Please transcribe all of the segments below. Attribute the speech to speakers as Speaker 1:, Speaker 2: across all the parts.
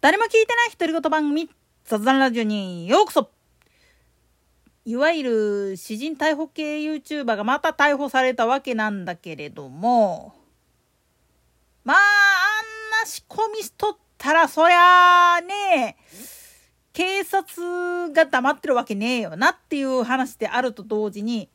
Speaker 1: 誰も聞いてない独り言番組、雑談ラジオにようこそいわゆる詩人逮捕系 YouTuber がまた逮捕されたわけなんだけれども、まあ、あんな仕込みしとったら、そりゃあね、警察が黙ってるわけねえよなっていう話であると同時に、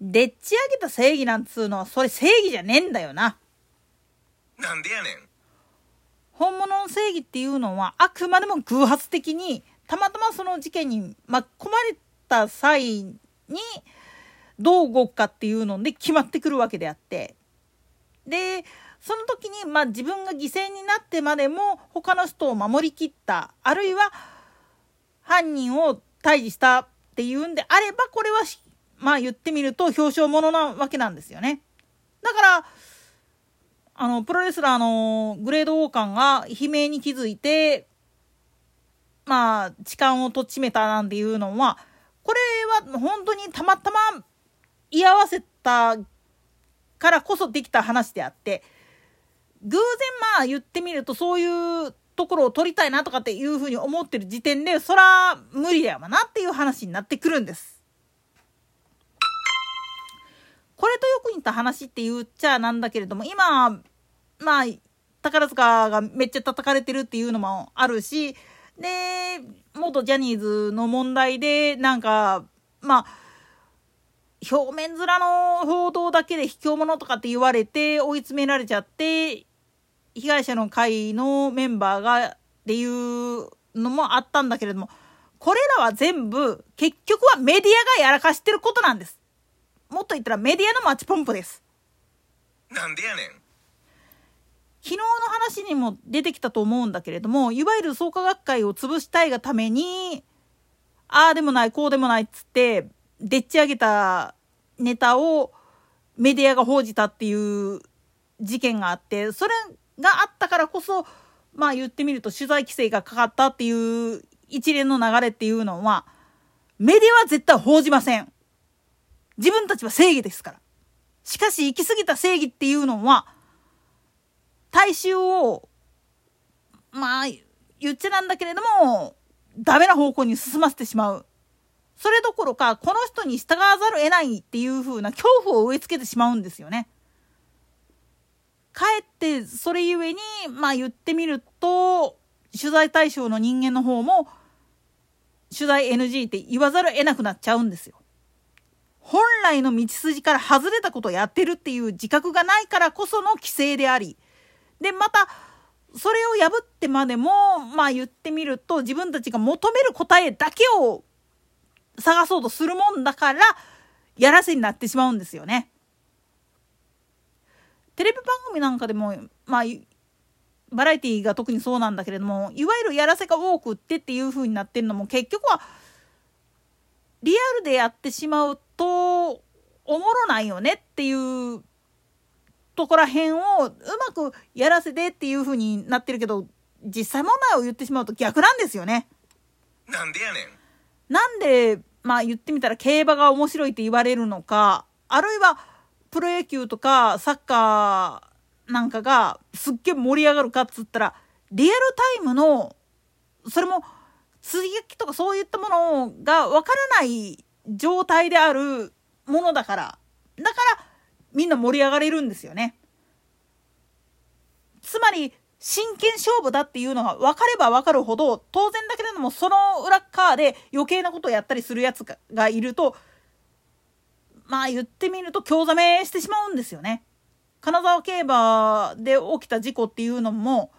Speaker 1: でっち上げた正義なんつうのは、それ正義じゃねえんだよな。
Speaker 2: なんでやねん。
Speaker 1: 本物の正義っていうのはあくまでも偶発的にたまたまその事件に巻き込まれた際にどう動くかっていうので決まってくるわけであってでその時にまあ自分が犠牲になってまでも他の人を守りきったあるいは犯人を退治したっていうんであればこれはまあ言ってみると表彰ものなわけなんですよね。だからあの、プロレスラーのグレード王冠が悲鳴に気づいて、まあ、痴漢をとっちめたなんていうのは、これは本当にたまたま居合わせたからこそできた話であって、偶然まあ言ってみるとそういうところを取りたいなとかっていうふうに思ってる時点で、そら無理だよなっていう話になってくるんです。これとよく似た話って言っちゃなんだけれども、今、まあ、宝塚がめっちゃ叩かれてるっていうのもあるし、で、元ジャニーズの問題で、なんか、まあ、表面面の報道だけで卑怯者とかって言われて追い詰められちゃって、被害者の会のメンバーがっていうのもあったんだけれども、これらは全部結局はメディアがやらかしてることなんです。もっと言ったらメディアのマッチポンプです。
Speaker 2: なんでやねん。
Speaker 1: 昨日の話にも出てきたと思うんだけれども、いわゆる創価学会を潰したいがために、ああでもない、こうでもないっつって、でっち上げたネタをメディアが報じたっていう事件があって、それがあったからこそ、まあ言ってみると取材規制がかかったっていう一連の流れっていうのは、メディアは絶対報じません。自分たちは正義ですから。しかし行き過ぎた正義っていうのは、大衆を、まあ、言っちゃなんだけれども、ダメな方向に進ませてしまう。それどころか、この人に従わざるを得ないっていう風な恐怖を植え付けてしまうんですよね。かえって、それゆえに、まあ言ってみると、取材対象の人間の方も、取材 NG って言わざるを得なくなっちゃうんですよ。本来の道筋から外れたことをやってるっていう自覚がないからこその規制であり、で、また、それを破ってまでも、まあ言ってみると、自分たちが求める答えだけを探そうとするもんだから、やらせになってしまうんですよね。テレビ番組なんかでも、まあ、バラエティーが特にそうなんだけれども、いわゆるやらせが多くってっていう風になってるのも結局は、リアルでやってしまうとおもろないよねっていうとこら辺をうまくやらせてっていう風になってるけど実際問題を言ってしまうと逆なんですよね。
Speaker 2: なんでやねん。
Speaker 1: なんでまあ言ってみたら競馬が面白いって言われるのかあるいはプロ野球とかサッカーなんかがすっげえ盛り上がるかっつったらリアルタイムのそれも追撃とかそういったものがわからない状態であるものだから、だからみんな盛り上がれるんですよね。つまり、真剣勝負だっていうのが分かれば分かるほど、当然だけれども、その裏側で余計なことをやったりするやつがいると、まあ言ってみると興ざめしてしまうんですよね。金沢競馬で起きた事故っていうのも、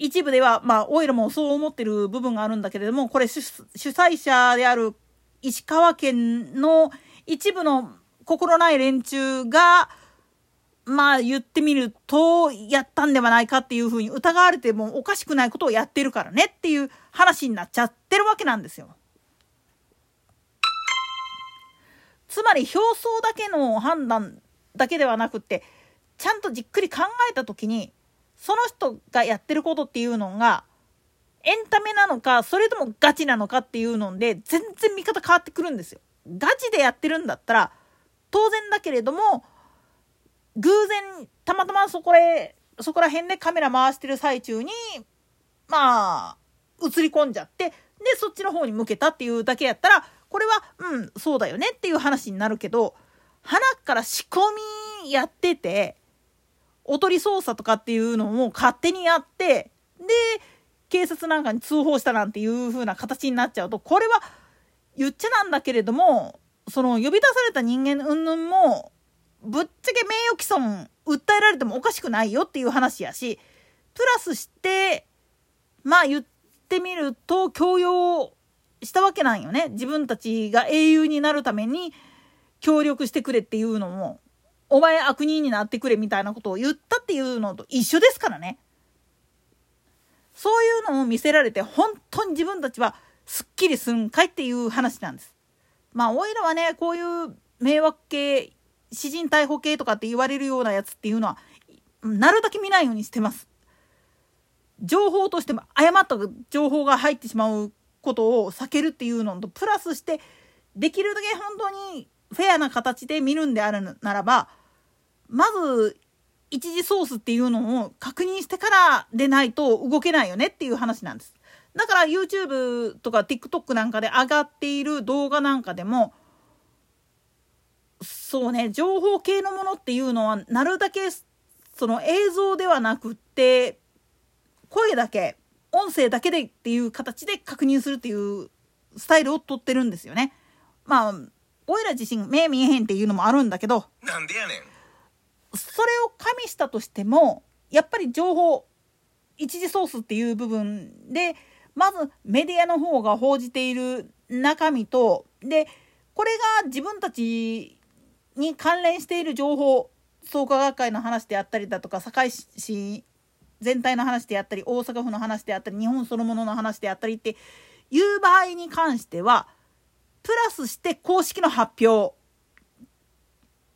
Speaker 1: 一部では、まあ、オイルもそう思ってる部分があるんだけれども、これ主催者である石川県の一部の心ない連中が、まあ言ってみると、やったんではないかっていうふうに疑われてもおかしくないことをやってるからねっていう話になっちゃってるわけなんですよ。つまり表層だけの判断だけではなくって、ちゃんとじっくり考えた時に、その人がやってることっていうのが、エンタメなのか、それともガチなのかっていうので、全然見方変わってくるんですよ。ガチでやってるんだったら、当然だけれども、偶然、たまたまそこへ、そこら辺でカメラ回してる最中に、まあ、映り込んじゃって、で、そっちの方に向けたっていうだけやったら、これは、うん、そうだよねっていう話になるけど、鼻から仕込みやってて、おとり捜査とかっていうのも勝手にやって、で、警察なんかに通報したなんていう風な形になっちゃうと、これは言っちゃなんだけれども、その呼び出された人間云々も、ぶっちゃけ名誉毀損訴えられてもおかしくないよっていう話やし、プラスして、まあ言ってみると強要したわけなんよね。自分たちが英雄になるために協力してくれっていうのも、お前悪人になってくれみたいなことを言ったっていうのと一緒ですからね。そういうのを見せられて本当に自分たちはすっきりすんかいっていう話なんです。まあおいらはねこういう迷惑系詩人逮捕系とかって言われるようなやつっていうのはなるだけ見ないようにしてます。情報としても誤った情報が入ってしまうことを避けるっていうのとプラスしてできるだけ本当にフェアな形で見るんであるならばまず一次ソースっていうのを確認してからでないと動けないよねっていう話なんです。だから YouTube とか TikTok なんかで上がっている動画なんかでもそうね情報系のものっていうのはなるだけその映像ではなくって声だけ音声だけでっていう形で確認するっていうスタイルをとってるんですよね。まあおいら自身目見えへんっていうのもあるんだけど
Speaker 2: なんでやねん
Speaker 1: それを加味したとしてもやっぱり情報一次ソースっていう部分でまずメディアの方が報じている中身とでこれが自分たちに関連している情報創価学会の話であったりだとか堺市全体の話であったり大阪府の話であったり日本そのものの話であったりっていう場合に関してはプラスして公式の発表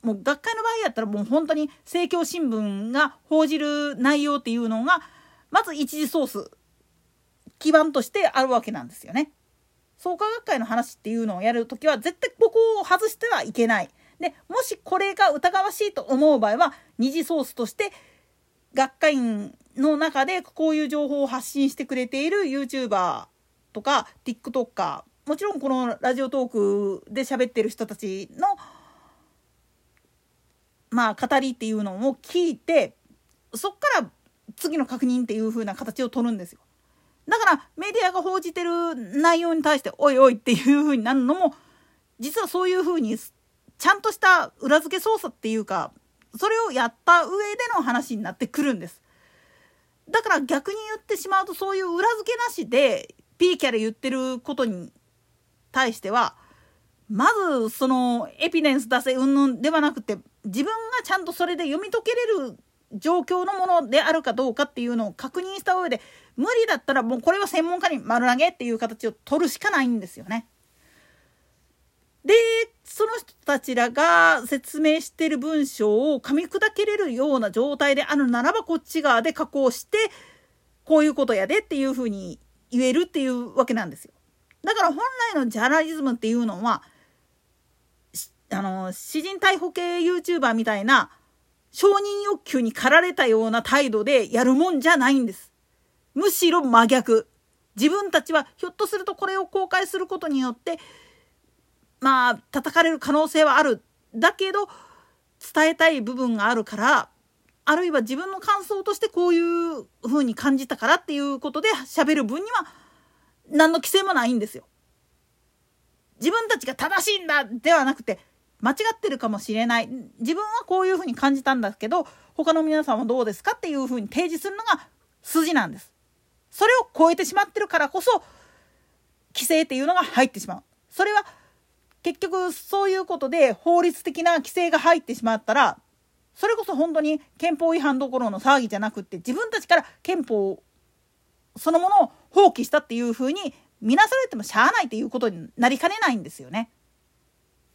Speaker 1: もう学会の場合やったらもう本当に政教新聞が報じる内容っていうのがまず一次ソース基盤としてあるわけなんですよね。創価学会の話っていうのをやるときは絶対ここを外してはいけない。でもしこれが疑わしいと思う場合は二次ソースとして学会員の中でこういう情報を発信してくれている YouTuber とか TikToker もちろんこのラジオトークで喋ってる人たちのまあ語りっていうのを聞いてそっから次の確認っていう風な形を取るんですよ。だからメディアが報じてる内容に対しておいおいっていう風になるのも実はそういう風にちゃんとした裏付け捜査っていうかそれをやった上での話になってくるんです。だから逆に言ってしまうとそういう裏付けなしでピーキャラ言ってることに対してはまずそのエピデンス出せうんぬんではなくて自分がちゃんとそれで読み解けれる状況のものであるかどうかっていうのを確認した上で無理だったらもうこれは専門家に丸投げっていう形を取るしかないんですよね。でその人たちらが説明してる文章を噛み砕けれるような状態であるならばこっち側で加工してこういうことやでっていうふうに言えるっていうわけなんですよ。だから本来のジャーナリズムっていうのはあの詩人逮捕系 YouTuber みたいな承認欲求に駆られたような態度でやるもんじゃないんです。むしろ真逆。自分たちはひょっとするとこれを公開することによってまあ叩かれる可能性はある。だけど伝えたい部分があるからあるいは自分の感想としてこういう風に感じたからっていうことで喋る分には何の規制もないんですよ。自分たちが正しいんだではなくて間違ってるかもしれない自分はこういうふうに感じたんだけど他の皆さんはどうですかっていうふうに提示するのが筋なんです。それを超えてしまってるからこそ規制っていうのが入ってしまう。それは結局そういうことで法律的な規制が入ってしまったらそれこそ本当に憲法違反どころの騒ぎじゃなくって自分たちから憲法そのものを放棄したっていうふうに見なされてもしゃあないっていうことになりかねないんですよね。